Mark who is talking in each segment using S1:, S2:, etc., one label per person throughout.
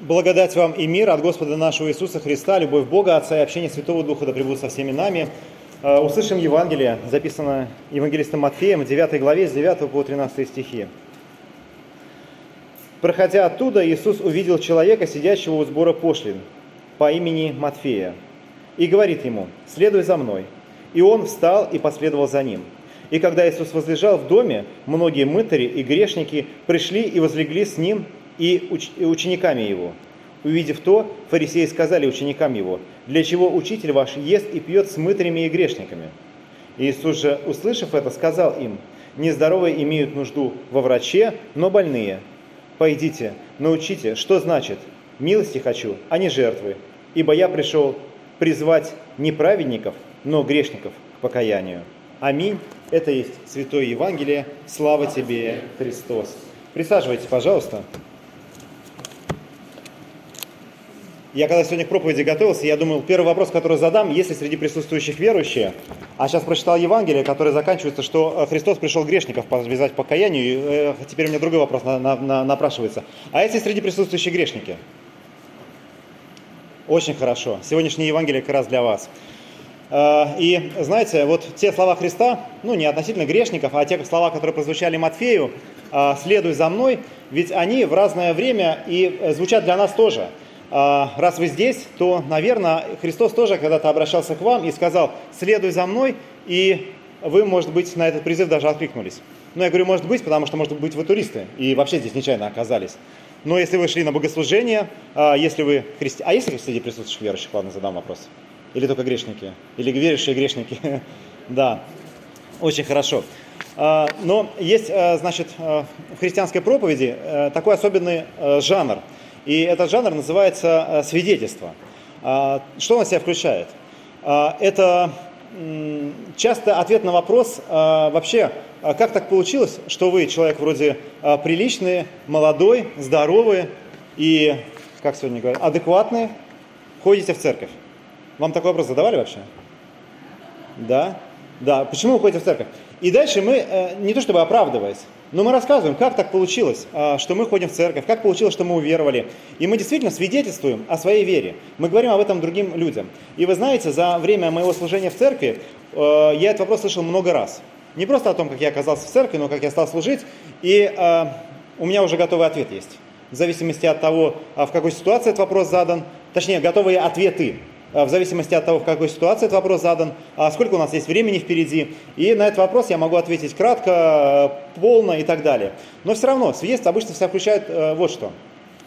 S1: Благодать вам и мир от Господа нашего Иисуса Христа, любовь Бога, Отца и общение Святого Духа да пребудут со всеми нами. Э, услышим Евангелие, записано Евангелистом Матфеем в 9 главе с 9 по 13 стихи. Проходя оттуда, Иисус увидел человека, сидящего у сбора пошлин, по имени Матфея, и говорит ему, «Следуй за мной». И он встал и последовал за ним. И когда Иисус возлежал в доме, многие мытари и грешники пришли и возлегли с ним и учениками его. Увидев то, фарисеи сказали ученикам его, «Для чего учитель ваш ест и пьет с мытарями и грешниками?» Иисус же, услышав это, сказал им, «Нездоровые имеют нужду во враче, но больные. Пойдите, научите, что значит «милости хочу, а не жертвы», ибо я пришел призвать не праведников, но грешников к покаянию». Аминь. Это есть Святое Евангелие. Слава тебе, Христос. Присаживайтесь, пожалуйста. Я когда сегодня к проповеди готовился, я думал, первый вопрос, который задам, есть ли среди присутствующих верующие, а сейчас прочитал Евангелие, которое заканчивается, что э, Христос пришел грешников подвязать покаянию, и э, теперь у меня другой вопрос на, на, на, напрашивается. А если среди присутствующих грешники? Очень хорошо. Сегодняшнее Евангелие как раз для вас. Э, и знаете, вот те слова Христа, ну не относительно грешников, а те слова, которые прозвучали Матфею, «следуй за мной», ведь они в разное время и звучат для нас тоже – раз вы здесь, то, наверное, Христос тоже когда-то обращался к вам и сказал, следуй за мной, и вы, может быть, на этот призыв даже откликнулись. Но я говорю, может быть, потому что, может быть, вы туристы и вообще здесь нечаянно оказались. Но если вы шли на богослужение, а, если вы христи... А если среди присутствующих верующих, ладно, задам вопрос. Или только грешники? Или верующие грешники? Да, очень хорошо. А, но есть, значит, в христианской проповеди э, такой особенный э, жанр – и этот жанр называется э, свидетельство. А, что он в себя включает? А, это часто ответ на вопрос а, вообще, как так получилось, что вы человек вроде приличный, молодой, здоровый и, как сегодня говорят, адекватный, ходите в церковь. Вам такой вопрос задавали вообще? Да? Да. Почему вы ходите в церковь? И дальше мы, э, не то чтобы оправдываясь, но мы рассказываем, как так получилось, а, что мы ходим в церковь, как получилось, что мы уверовали. И мы действительно свидетельствуем о своей вере. Мы говорим об этом другим людям. И вы знаете, за время моего служения в церкви э, я этот вопрос слышал много раз. Не просто о том, как я оказался в церкви, но как я стал служить. И э, у меня уже готовый ответ есть. В зависимости от того, в какой ситуации этот вопрос задан, точнее, готовые ответы Э, в зависимости от того, в какой ситуации этот вопрос задан, а сколько у нас есть времени впереди. И на этот вопрос я могу ответить кратко, э, полно и так далее. Но все равно свидетельство обычно всегда включает э, вот что.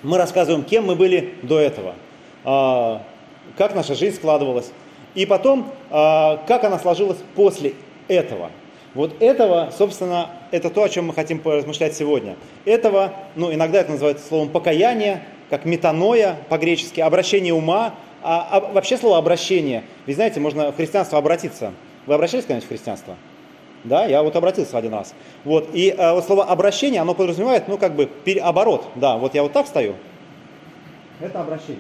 S1: Мы рассказываем, кем мы были до этого, а, как наша жизнь складывалась, и потом, а, как она сложилась после этого. Вот этого, собственно, это то, о чем мы хотим поразмышлять сегодня. Этого, ну, иногда это называется словом покаяние, как метаноя по-гречески, обращение ума, а, а вообще слово обращение, ведь знаете, можно в христианство обратиться. Вы обращались когда-нибудь в христианство? Да, я вот обратился один раз. Вот, и а, вот слово обращение, оно подразумевает, ну, как бы, переоборот. Да, вот я вот так стою. Это обращение.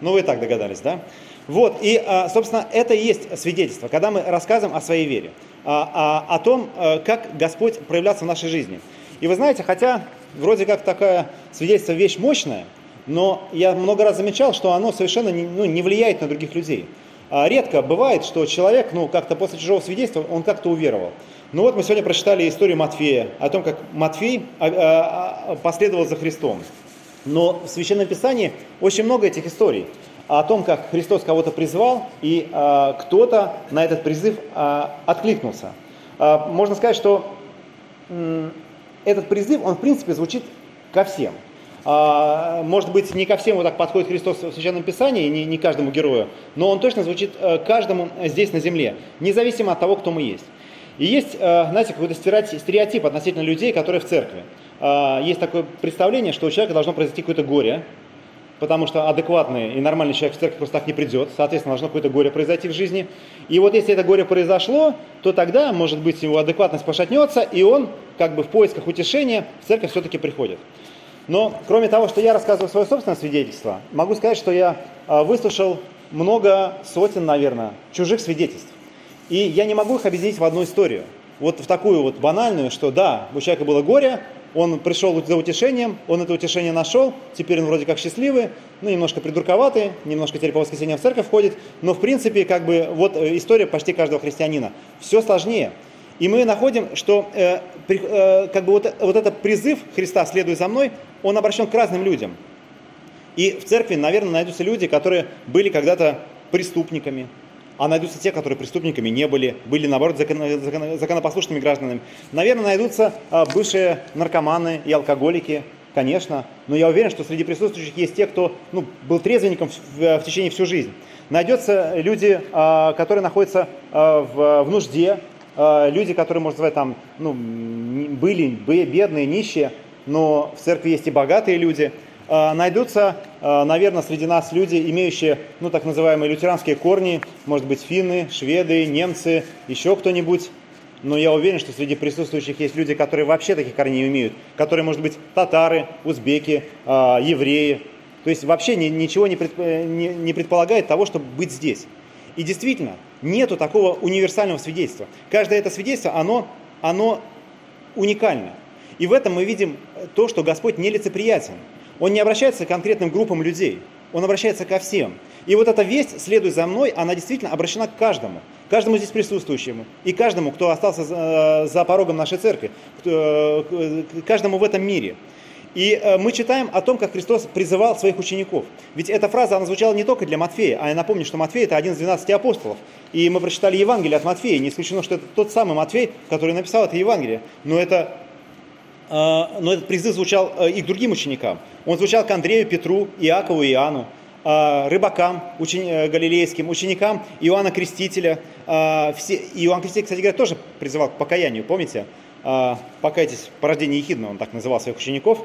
S1: Ну, вы и так догадались, да? Вот, и, а, собственно, это и есть свидетельство, когда мы рассказываем о своей вере, о, о, о том, э, как Господь проявляется в нашей жизни. И вы знаете, хотя вроде как такая свидетельство вещь мощная, но я много раз замечал, что оно совершенно не, ну, не влияет на других людей. А редко бывает, что человек, ну, как-то после чужого свидетельства, он как-то уверовал. Ну вот мы сегодня прочитали историю Матфея, о том, как Матфей а, а, а, последовал за Христом. Но в Священном Писании очень много этих историй о том, как Христос кого-то призвал, и а, кто-то на этот призыв а, откликнулся. А, можно сказать, что м, этот призыв, он в принципе звучит ко всем – может быть, не ко всем вот так подходит Христос в Священном Писании, не, не каждому герою, но он точно звучит э, каждому здесь на земле, независимо от того, кто мы есть. И есть, э, знаете, какой-то стереотип относительно людей, которые в церкви. А, есть такое представление, что у человека должно произойти какое-то горе, потому что адекватный и нормальный человек в церковь просто так не придет, соответственно, должно какое-то горе произойти в жизни. И вот если это горе произошло, то тогда, может быть, его адекватность пошатнется, и он, как бы в поисках утешения, в церковь все-таки приходит. Но кроме того, что я рассказываю свое собственное свидетельство, могу сказать, что я а, выслушал много сотен, наверное, чужих свидетельств. И я не могу их объединить в одну историю. Вот в такую вот банальную, что да, у человека было горе, он пришел за утешением, он это утешение нашел, теперь он вроде как счастливый, ну, немножко придурковатый, немножко теперь по воскресеньям в церковь ходит, но в принципе, как бы, вот э, история почти каждого христианина. Все сложнее. И мы находим, что э, э, как бы вот, вот этот призыв Христа «следуй за мной», он обращен к разным людям. И в церкви, наверное, найдутся люди, которые были когда-то преступниками, а найдутся те, которые преступниками не были, были, наоборот, закон, закон, законопослушными гражданами. Наверное, найдутся а, бывшие наркоманы и алкоголики, конечно, но я уверен, что среди присутствующих есть те, кто ну, был трезвенником в, в, в течение всю жизнь. Найдется люди, а, которые находятся а, в, в нужде, люди, которые, можно сказать, там, ну, были бедные, нищие, но в церкви есть и богатые люди – а, найдутся, а, наверное, среди нас люди, имеющие, ну, так называемые лютеранские корни, может быть, финны, шведы, немцы, еще кто-нибудь. Но я уверен, что среди присутствующих есть люди, которые вообще таких корней не имеют, которые, может быть, татары, узбеки, а, евреи. То есть вообще ничего не, не предполагает того, чтобы быть здесь. И действительно, нету такого универсального свидетельства. Каждое это свидетельство, оно, оно уникально. И в этом мы видим то, что Господь нелицеприятен. Он не обращается к конкретным группам людей, он обращается ко всем. И вот эта весть «Следуй за мной», она действительно обращена к каждому, каждому здесь присутствующему и каждому, кто остался за, за порогом нашей церкви, кто, каждому в этом мире. И э, мы читаем о том, как Христос призывал своих учеников. Ведь эта фраза, она звучала не только для Матфея, а я напомню, что Матфей – это один из 12 апостолов. И мы прочитали Евангелие от Матфея. Не исключено, что это тот самый Матфей, который написал это Евангелие. Но это но этот призыв звучал э, и к другим ученикам. Он звучал к Андрею, Петру, Иакову и Иоанну, а, рыбакам учени, э, галилейским, ученикам Иоанна Крестителя. Все, Иоанн Креститель, кстати говоря, тоже призывал к покаянию, помните? «Покайтесь по рождению Ехидна», он так называл своих учеников.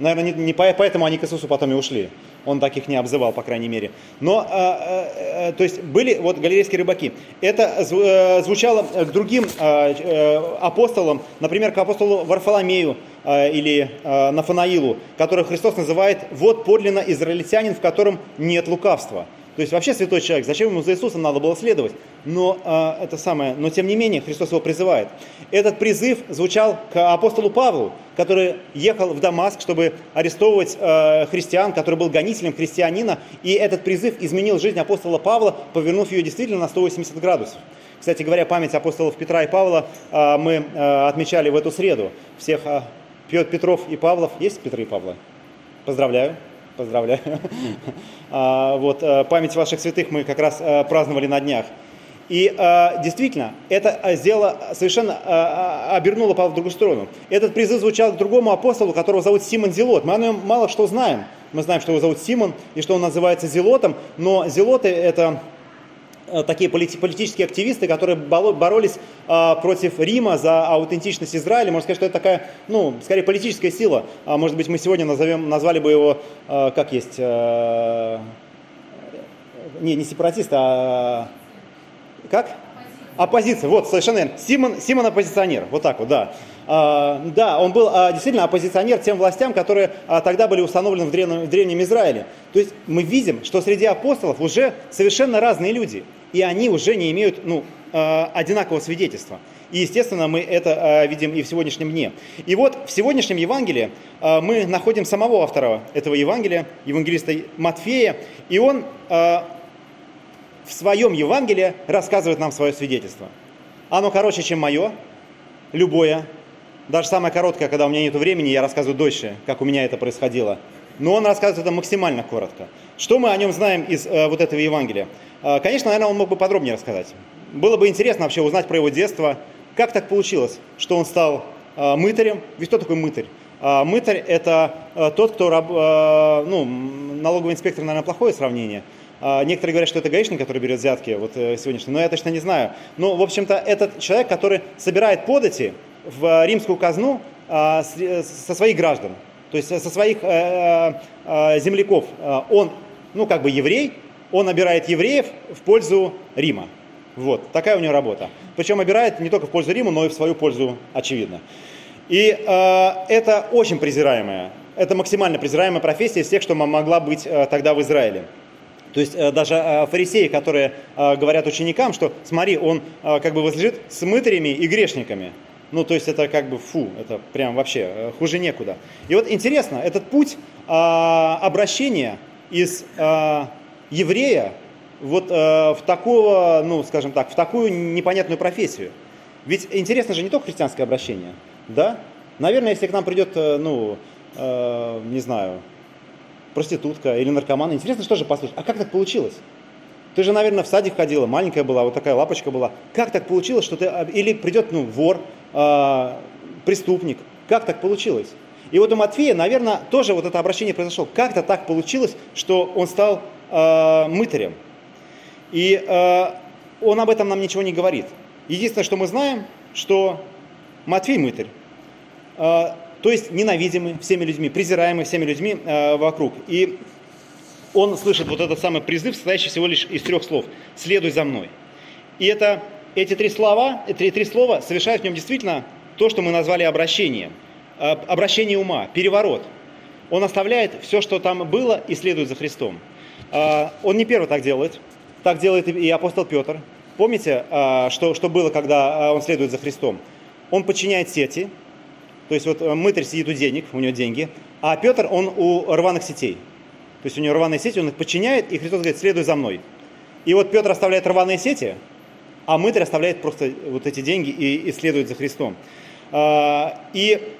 S1: Наверное, не, не поэтому они к Иисусу потом и ушли. Он так их не обзывал, по крайней мере. Но, э, э, то есть, были вот галилейские рыбаки. Это э, звучало к другим э, апостолам, например, к апостолу Варфоломею или Нафанаилу, которых Христос называет «вот подлинно израильтянин, в котором нет лукавства». То есть вообще святой человек, зачем ему за Иисусом надо было следовать? Но э, это самое, но тем не менее Христос его призывает. Этот призыв звучал к апостолу Павлу, который ехал в Дамаск, чтобы арестовывать э, христиан, который был гонителем христианина, и этот призыв изменил жизнь апостола Павла, повернув ее действительно на 180 градусов. Кстати говоря, память апостолов Петра и Павла э, мы э, отмечали в эту среду. Всех э, Петров и Павлов. Есть Петры и Павла? Поздравляю. Поздравляю. А, вот, э, память ваших святых мы как раз э, праздновали на днях. И э, действительно, это сделало совершенно обернуло Павла в другую сторону. Этот призыв звучал к другому апостолу, которого зовут Симон Зелот. Мы о нем мало что знаем. Мы знаем, что его зовут Симон и что он называется Зелотом, но Зелоты это Э, такие политические активисты, которые боролись а, против Рима за аутентичность Израиля. Можно сказать, что это такая, ну, скорее политическая сила. А, может быть, мы сегодня назовем, назвали бы его, а, как есть, не, не сепаратист, а как? Оппозиция, вот, совершенно верно. Симон, Симон оппозиционер, вот так вот, да. А, да, он был а, действительно оппозиционер тем властям, которые а, тогда были установлены в древнем, в древнем Израиле. То есть мы видим, что среди апостолов уже совершенно разные люди, и они уже не имеют ну, а, одинакового свидетельства. И, естественно, мы это а, видим и в сегодняшнем дне. И вот в сегодняшнем Евангелии а, мы находим самого автора этого Евангелия, евангелиста Матфея, и он в своем Евангелии рассказывает нам свое свидетельство. Оно короче, чем мое, любое. Даже самое короткое, когда у меня нет времени, я рассказываю дольше, как у меня это происходило. Но он рассказывает это максимально коротко. Что мы о нем знаем из э, вот этого Евангелия? Э, конечно, наверное, он мог бы подробнее рассказать. Было бы интересно вообще узнать про его детство. Как так получилось, что он стал э, мытарем? Ведь кто такой мытарь? Э, мытарь – это э, тот, кто, э, ну, налоговый инспектор, наверное, плохое сравнение – а, некоторые говорят, что это гаишник, который берет взятки, вот э, сегодняшний, но я точно не знаю. Но, в общем-то, этот человек, который собирает подати в римскую казну а, со своих граждан, то есть со своих э, э, земляков. Он, ну, как бы еврей, он набирает евреев в пользу Рима. Вот, такая у него работа. Причем обирает не только в пользу Рима, но и в свою пользу, очевидно. И э, это очень презираемая, это максимально презираемая профессия из тех, что могла быть э, тогда в Израиле. То есть э, даже э, фарисеи, которые э, говорят ученикам, что смотри, он как бы возлежит с мытарями и грешниками. Ну, то есть это как бы фу, это прям вообще э, хуже некуда. И вот интересно, этот путь а, обращения из а, еврея вот а, в такого, ну, скажем так, в такую непонятную профессию. Ведь интересно же не только христианское обращение, да? Наверное, если к нам придет, э, ну, э, не знаю, проститутка или наркоман, интересно, что же послушать. А как так получилось? Ты же, наверное, в садик ходила, маленькая была, вот такая лапочка была. Как так получилось, что ты... Или придет, ну, вор, э, преступник. Как так получилось? И вот у Матфея, наверное, тоже вот это обращение произошло. Как-то так получилось, что он стал э, мытарем. И э, он об этом нам ничего не говорит. Единственное, что мы знаем, что Матфей мытарь. Э, то есть ненавидимый всеми людьми, презираемый всеми людьми э, вокруг. И он слышит вот этот самый призыв, состоящий всего лишь из трех слов. «Следуй за мной». И это, эти три слова, эти три слова совершают в нем действительно то, что мы назвали обращением. Э, обращение ума, переворот. Он оставляет все, что там было, и следует за Христом. Э, он не первый так делает. Так делает и апостол Петр. Помните, э, что, что было, когда он следует за Христом? Он подчиняет сети, то есть вот мытарь сидит у денег, у него деньги, а Петр, он у рваных сетей. То есть у него рваные сети, он их подчиняет, и Христос говорит, следуй за мной. И вот Петр оставляет рваные сети, а мытарь оставляет просто вот эти деньги и, и следует за Христом. И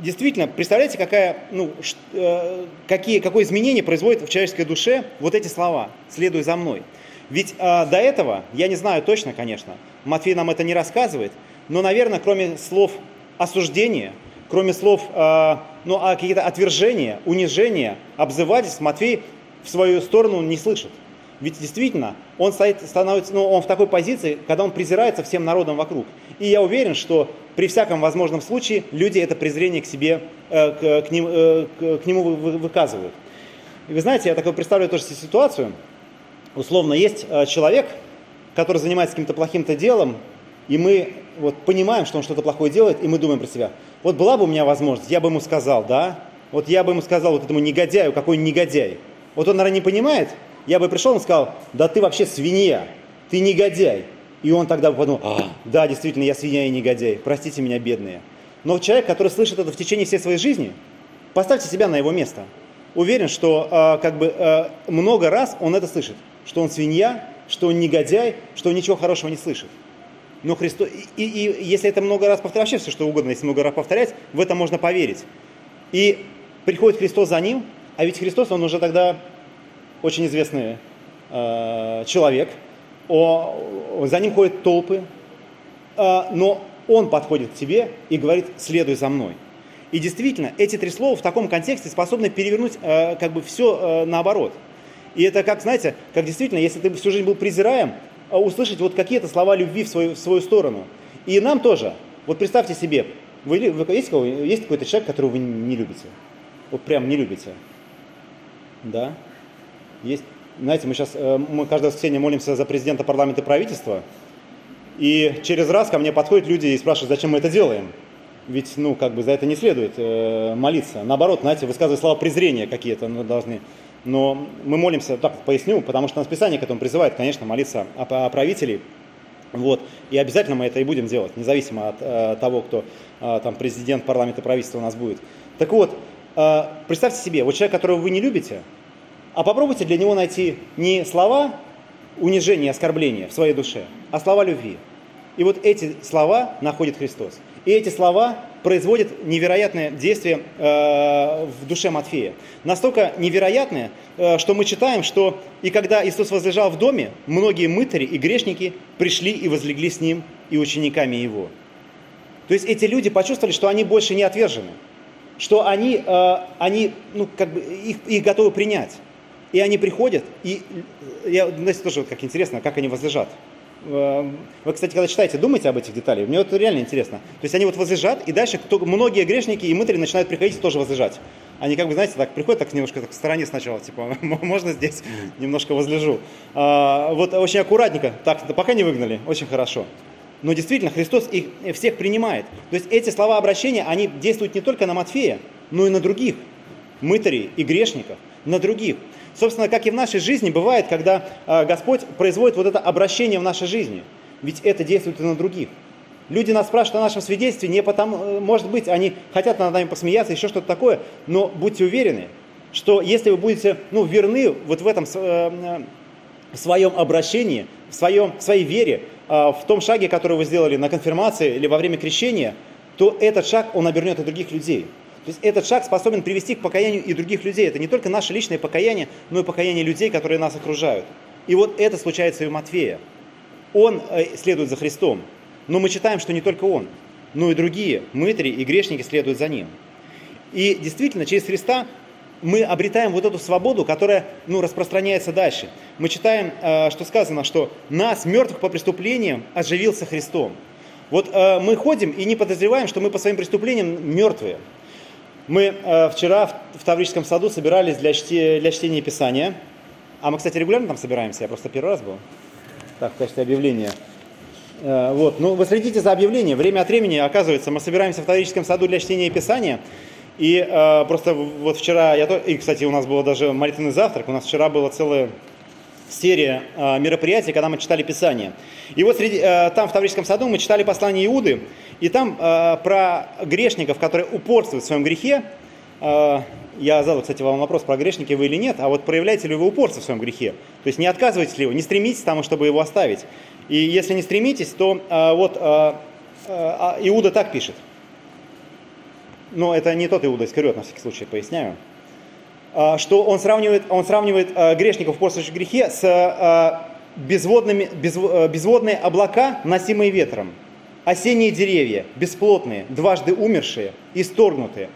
S1: действительно, представляете, какая, ну, э, какие, какое изменение производит в человеческой душе вот эти слова «следуй за мной». Ведь э, до этого, я не знаю точно, конечно, Матфей нам это не рассказывает, но, наверное, кроме слов осуждения, кроме слов, э, ну, а какие-то отвержения, унижения, обзывательств, Матфей в свою сторону не слышит. Ведь действительно, он стоит, становится, ну, он в такой позиции, когда он презирается всем народом вокруг. И я уверен, что при всяком возможном случае люди это презрение к себе, э, к, к, ним, э, к, нему вы, выказывают. И вы знаете, я такой представляю тоже ситуацию. Условно, есть э, человек, который занимается каким-то плохим-то делом, и мы вот понимаем, что он что-то плохое делает, и мы думаем про себя. Вот была бы у меня возможность, я бы ему сказал, да? Вот я бы ему сказал вот этому негодяю, какой он негодяй. Вот он, наверное, не понимает, я бы пришел и сказал, да ты вообще свинья, ты негодяй. И он тогда подумал, а, да, действительно, я свинья и негодяй, простите меня, бедные. Но человек, который слышит это в течение всей своей жизни, поставьте себя на его место. Уверен, что э, как бы э, много раз он это слышит, что он свинья, что он негодяй, что он ничего хорошего не слышит. Но Христос, и, и, и если это много раз повторять, вообще все что угодно, если много раз повторять, в это можно поверить. И приходит Христос за ним, а ведь Христос, он уже тогда очень известный э, человек, о, за ним ходят толпы, э, но он подходит к тебе и говорит, следуй за мной. И действительно, эти три слова в таком контексте способны перевернуть э, как бы все э, наоборот. И это как, знаете, как действительно, если ты всю жизнь был презираем, услышать вот какие-то слова любви в свою, в свою сторону. И нам тоже. Вот представьте себе, вы, вы, есть, есть какой-то человек, которого вы не любите? Вот прям не любите. Да? Есть, знаете, мы сейчас, э, мы каждое воскресенье молимся за президента парламента и правительства, и через раз ко мне подходят люди и спрашивают, зачем мы это делаем. Ведь, ну, как бы за это не следует э, молиться. Наоборот, знаете, высказывать слова презрения какие-то мы должны. Но мы молимся, так поясню, потому что нас Писание к этому призывает, конечно, молиться о, о правителей. Вот. И обязательно мы это и будем делать, независимо от э, того, кто э, там президент, парламент и правительство у нас будет. Так вот, э, представьте себе, вот человек, которого вы не любите, а попробуйте для него найти не слова унижения оскорбления в своей душе, а слова любви. И вот эти слова находит Христос. И эти слова производят невероятное действие э, в душе Матфея. Настолько невероятное, э, что мы читаем, что и когда Иисус возлежал в доме, многие мытари и грешники пришли и возлегли с ним и учениками его. То есть эти люди почувствовали, что они больше не отвержены, что они, э, они ну, как бы их, их готовы принять. И они приходят, и я, знаете, тоже как интересно, как они возлежат. Эм, вы, кстати, когда читаете, думайте об этих деталях. Мне вот реально интересно. То есть они вот возлежат, и дальше кто, многие грешники и мытари начинают приходить тоже возлежать. Они как бы, знаете, так приходят так немножко так в стороне сначала, типа, можно здесь немножко возлежу. А, вот очень аккуратненько, так, пока не выгнали, очень хорошо. Но действительно, Христос их всех принимает. То есть эти слова обращения, они действуют не только на Матфея, но и на других мытарей и грешников, на других. Собственно, как и в нашей жизни бывает, когда а, Господь производит вот это обращение в нашей жизни. Ведь это действует и на других. Люди нас спрашивают о нашем свидетельстве не потому, э, может быть, они хотят над нами посмеяться, еще что-то такое, но будьте уверены, что если вы будете ну, верны вот в этом э, в своем обращении, в, своем, в своей вере, в том шаге, который вы сделали на конфирмации или во время крещения, то этот шаг, он обернет и других людей. То есть этот шаг способен привести к покаянию и других людей. Это не только наше личное покаяние, но и покаяние людей, которые нас окружают. И вот это случается и у Матфея. Он э, следует за Христом. Но мы читаем, что не только он, но и другие мытари и грешники следуют за ним. И действительно, через Христа мы обретаем вот эту свободу, которая ну, распространяется дальше. Мы читаем, э, что сказано, что нас, мертвых по преступлениям, оживился Христом. Вот э, мы ходим и не подозреваем, что мы по своим преступлениям мертвые. Мы э, вчера в, Таврическом саду собирались для, чти, для чтения Писания. А мы, кстати, регулярно там собираемся, я просто первый раз был. Так, в качестве объявления. Э, вот, ну, вы следите за объявлением. Время от времени, оказывается, мы собираемся в Таврическом саду для чтения Писания. И э, просто вот вчера, я, и, кстати, у нас был даже молитвенный завтрак, у нас вчера была целая серия э, мероприятий, когда мы читали Писание. И вот среди, э, там в Таврическом саду мы читали послание Иуды, и там э, про грешников, которые упорствуют в своем грехе, я задал, кстати, вам вопрос, про грешники вы или нет, а вот проявляете ли вы упорство в своем грехе? То есть не отказываетесь ли вы, не стремитесь к тому, чтобы его оставить. И если не стремитесь, то вот Иуда так пишет. Но это не тот Иуда Искариот, на всякий случай поясняю. Э, что он сравнивает, он сравнивает э, грешников, упорствующих в грехе, с э, безводными, без, безводные облака, носимые ветром, осенние деревья, бесплотные, дважды умершие, исторгнутые.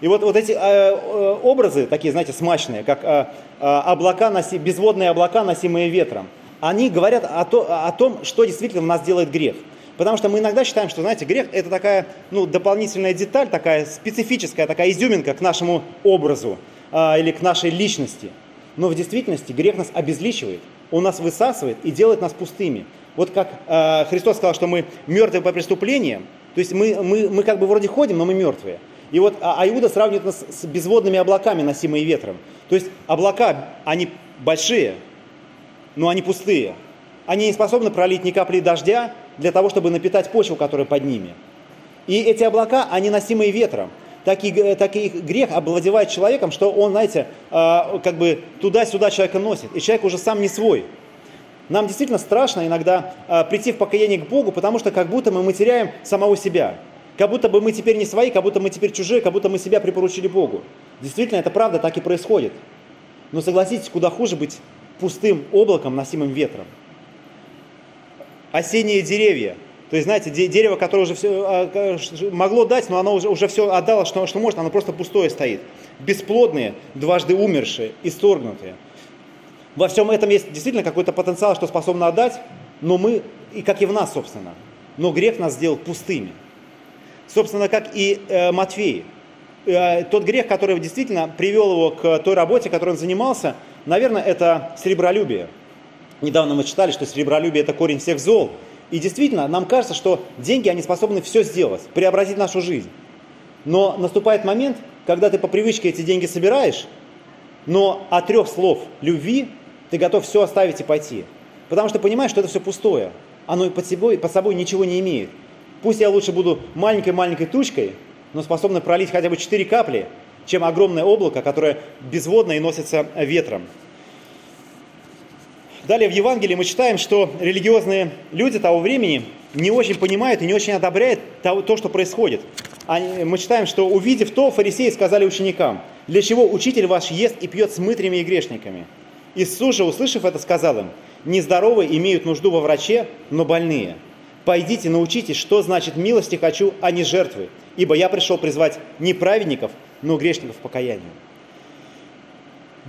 S1: И вот, вот эти э, образы, такие, знаете, смачные, как э, облака, носи, безводные облака, носимые ветром, они говорят о, то, о том, что действительно в нас делает грех. Потому что мы иногда считаем, что, знаете, грех – это такая ну, дополнительная деталь, такая специфическая, такая изюминка к нашему образу или к нашей личности. Но в действительности грех нас обезличивает – он нас высасывает и делает нас пустыми. Вот как э, Христос сказал, что мы мертвы по преступлениям, то есть мы, мы, мы как бы вроде ходим, но мы мертвые. И вот а, Иуда сравнивает нас с безводными облаками, носимые ветром. То есть облака, они большие, но они пустые. Они не способны пролить ни капли дождя для того, чтобы напитать почву, которая под ними. И эти облака, они носимые ветром так и, так и грех обладевает человеком, что он, знаете, а, как бы туда-сюда человека носит, и человек уже сам не свой. Нам действительно страшно иногда а, прийти в покаяние к Богу, потому что как будто мы, мы теряем самого себя. Как будто бы мы теперь не свои, как будто мы теперь чужие, как будто мы себя припоручили Богу. Действительно, это правда, так и происходит. Но согласитесь, куда хуже быть пустым облаком, носимым ветром. Осенние деревья – то есть, знаете, дерево, которое уже все а, могло дать, но оно уже, уже все отдало, что, что может, оно просто пустое стоит. Бесплодные, дважды умершие, исторгнутые. Во всем этом есть действительно какой-то потенциал, что способно отдать, но мы, и как и в нас, собственно. Но грех нас сделал пустыми. Собственно, как и э, Матфей. Э, тот грех, который действительно привел его к той работе, которой он занимался, наверное, это серебролюбие. Недавно мы читали, что серебролюбие – это корень всех зол – и действительно, нам кажется, что деньги, они способны все сделать, преобразить нашу жизнь. Но наступает момент, когда ты по привычке эти деньги собираешь, но от трех слов любви ты готов все оставить и пойти. Потому что понимаешь, что это все пустое. Оно под собой, под собой ничего не имеет. Пусть я лучше буду маленькой-маленькой тучкой, но способна пролить хотя бы 4 капли, чем огромное облако, которое безводно и носится ветром. Далее в Евангелии мы читаем, что религиозные люди того времени не очень понимают и не очень одобряют то, что происходит. Мы читаем, что увидев то, фарисеи сказали ученикам, для чего учитель ваш ест и пьет с мытрями и грешниками. Иисус же, услышав это, сказал им, нездоровые имеют нужду во враче, но больные. Пойдите, научитесь, что значит милости хочу, а не жертвы, ибо я пришел призвать не праведников, но грешников к покаянию.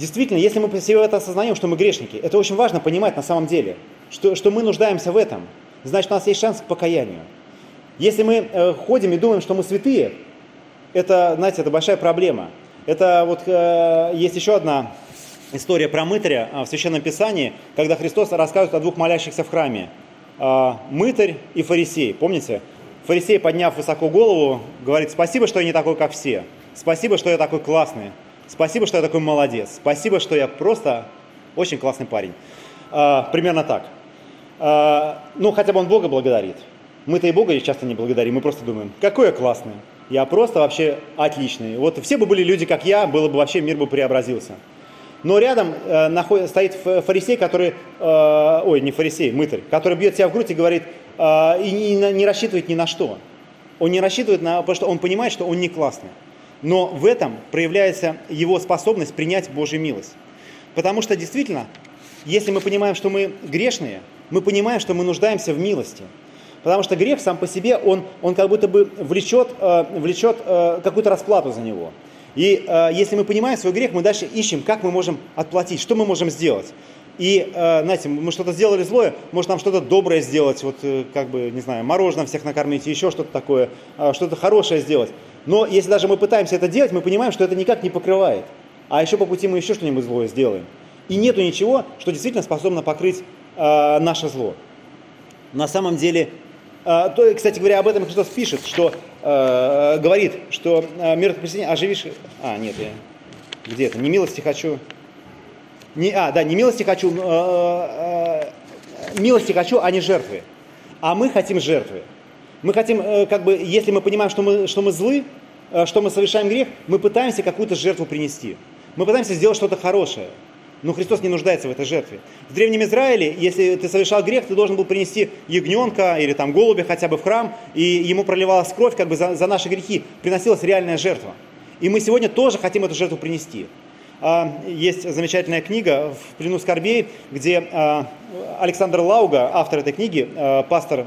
S1: Действительно, если мы себе это осознаем, что мы грешники, это очень важно понимать на самом деле, что, что мы нуждаемся в этом. Значит, у нас есть шанс к покаянию. Если мы э, ходим и думаем, что мы святые, это, знаете, это большая проблема. Это вот э, есть еще одна история про мытаря э, в Священном Писании, когда Христос рассказывает о двух молящихся в храме. Э, мытарь и фарисей. Помните? Фарисей, подняв высоко голову, говорит, спасибо, что я не такой, как все. Спасибо, что я такой классный. Спасибо, что я такой молодец. Спасибо, что я просто очень классный парень. А, примерно так. А, ну, хотя бы он Бога благодарит. Мы-то и Бога часто не благодарим, мы просто думаем, какой я классный, я просто вообще отличный. Вот все бы были люди, как я, было бы вообще мир бы преобразился. Но рядом э, находит, стоит фарисей, который, э, ой, не фарисей, мытарь, который бьет себя в грудь и говорит, э, и не, не рассчитывает ни на что. Он не рассчитывает на, потому что он понимает, что он не классный. Но в этом проявляется его способность принять Божью милость. Потому что действительно, если мы понимаем, что мы грешные, мы понимаем, что мы нуждаемся в милости. Потому что грех сам по себе, он, он как будто бы влечет, э, влечет э, какую-то расплату за него. И э, если мы понимаем свой грех, мы дальше ищем, как мы можем отплатить, что мы можем сделать. И, э, знаете, мы что-то сделали злое, может нам что-то доброе сделать, вот э, как бы, не знаю, мороженое всех накормить, еще что-то такое, э, что-то хорошее сделать. Но если даже мы пытаемся это делать, мы понимаем, что это никак не покрывает. А еще по пути мы еще что-нибудь злое сделаем. И нету ничего, что действительно способно покрыть э, наше зло. На самом деле, э, то, кстати говоря, об этом Христос пишет, что э, говорит, что э, мертвых присоединение оживишь... А, нет, я... где это? Не милости хочу... Не, а, да, не милости хочу, э, э, милости хочу, а не жертвы. А мы хотим жертвы. Мы хотим, э, как бы, если мы понимаем, что мы, что мы злы, э, что мы совершаем грех, мы пытаемся какую-то жертву принести. Мы пытаемся сделать что-то хорошее. Но Христос не нуждается в этой жертве. В Древнем Израиле, если ты совершал грех, ты должен был принести ягненка или там голубя хотя бы в храм, и ему проливалась кровь как бы за, за наши грехи. Приносилась реальная жертва. И мы сегодня тоже хотим эту жертву принести. А, есть замечательная книга «В плену скорбей», где а, Александр Лауга, автор этой книги, а, пастор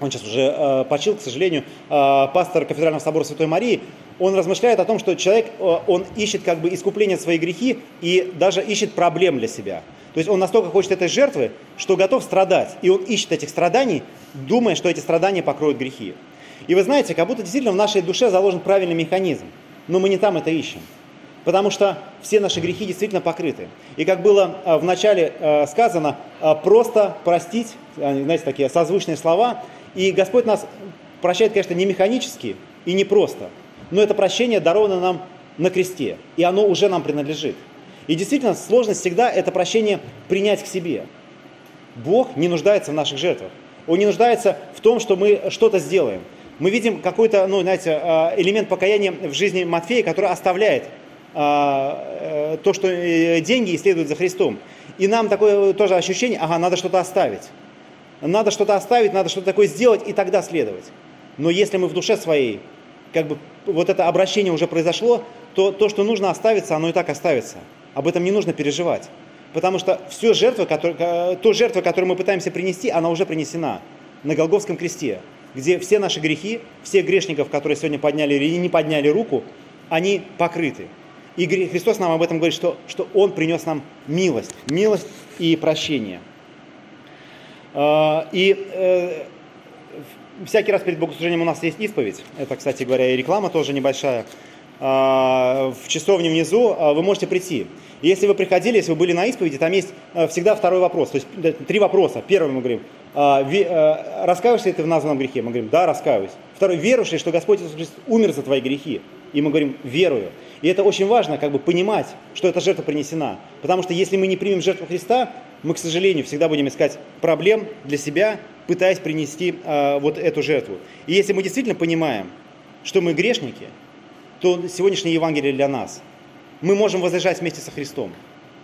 S1: он сейчас уже э, почил, к сожалению, э, пастор кафедрального собора Святой Марии, он размышляет о том, что человек, э, он ищет как бы искупление своей грехи и даже ищет проблем для себя. То есть он настолько хочет этой жертвы, что готов страдать. И он ищет этих страданий, думая, что эти страдания покроют грехи. И вы знаете, как будто действительно в нашей душе заложен правильный механизм. Но мы не там это ищем. Потому что все наши грехи действительно покрыты. И как было в начале сказано, просто простить, знаете, такие созвучные слова, и Господь нас прощает, конечно, не механически и не просто, но это прощение даровано нам на кресте, и оно уже нам принадлежит. И действительно, сложность всегда это прощение принять к себе. Бог не нуждается в наших жертвах. Он не нуждается в том, что мы что-то сделаем. Мы видим какой-то, ну, знаете, а, элемент покаяния в жизни Матфея, который оставляет а, э, то, что э, деньги исследуют за Христом. И нам такое тоже ощущение, ага, надо что-то оставить надо что-то оставить, надо что-то такое сделать и тогда следовать. Но если мы в душе своей, как бы вот это обращение уже произошло, то то, что нужно оставиться, оно и так оставится. Об этом не нужно переживать. Потому что все жертвы, которые, то жертва, которую мы пытаемся принести, она уже принесена на Голговском кресте, где все наши грехи, все грешников, которые сегодня подняли или не подняли руку, они покрыты. И Христос нам об этом говорит, что, что Он принес нам милость, милость и прощение – и э, всякий раз перед богослужением у нас есть исповедь. Это, кстати говоря, и реклама тоже небольшая. А, в часовне внизу а, вы можете прийти. если вы приходили, если вы были на исповеди, там есть э, всегда второй вопрос. То есть три вопроса. Первый мы говорим, э, раскаиваешься ли ты в названном грехе? Мы говорим, да, раскаиваюсь. Второй, веруешь ли, что Господь Иисус Христос умер за твои грехи? И мы говорим, верую. И это очень важно, как бы понимать, что эта жертва принесена. Потому что если мы не примем жертву Христа, мы, к сожалению, всегда будем искать проблем для себя, пытаясь принести э, вот эту жертву. И если мы действительно понимаем, что мы грешники, то сегодняшнее Евангелие для нас. Мы можем возлежать вместе со Христом.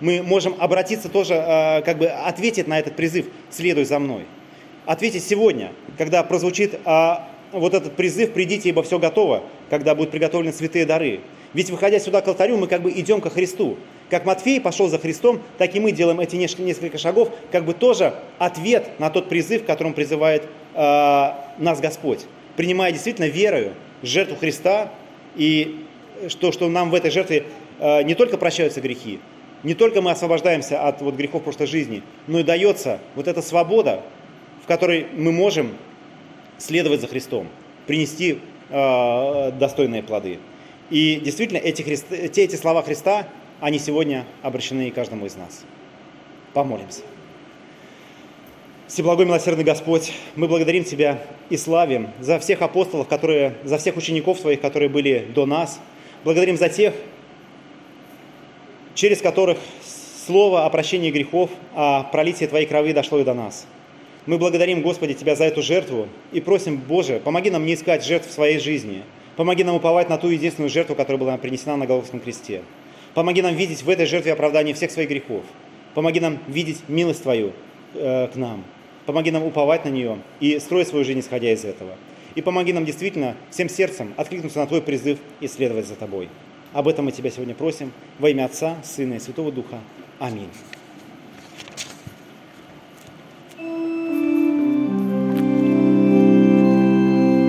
S1: Мы можем обратиться тоже, э, как бы ответить на этот призыв «следуй за мной». Ответить сегодня, когда прозвучит э, вот этот призыв «придите, ибо все готово», когда будут приготовлены святые дары. Ведь выходя сюда к алтарю, мы как бы идем ко Христу. Как Матфей пошел за Христом, так и мы делаем эти несколько шагов, как бы тоже ответ на тот призыв, которым призывает э, нас Господь. Принимая действительно верою жертву Христа, и что, что нам в этой жертве э, не только прощаются грехи, не только мы освобождаемся от вот, грехов прошлой жизни, но и дается вот эта свобода, в которой мы можем следовать за Христом, принести э, достойные плоды. И действительно, эти, христ... те эти слова Христа, они сегодня обращены каждому из нас. Помолимся. Всеблагой милосердный Господь, мы благодарим Тебя и славим за всех апостолов, которые, за всех учеников своих, которые были до нас. Благодарим за тех, через которых слово о прощении грехов, о пролитии Твоей крови дошло и до нас. Мы благодарим, Господи, Тебя за эту жертву и просим, Боже, помоги нам не искать жертв в своей жизни. Помоги нам уповать на ту единственную жертву, которая была принесена на Голгофском кресте. Помоги нам видеть в этой жертве оправдание всех своих грехов. Помоги нам видеть милость Твою э, к нам. Помоги нам уповать на нее и строить свою жизнь, исходя из этого. И помоги нам действительно всем сердцем откликнуться на Твой призыв и следовать за Тобой. Об этом мы Тебя сегодня просим во имя Отца, Сына и Святого Духа. Аминь.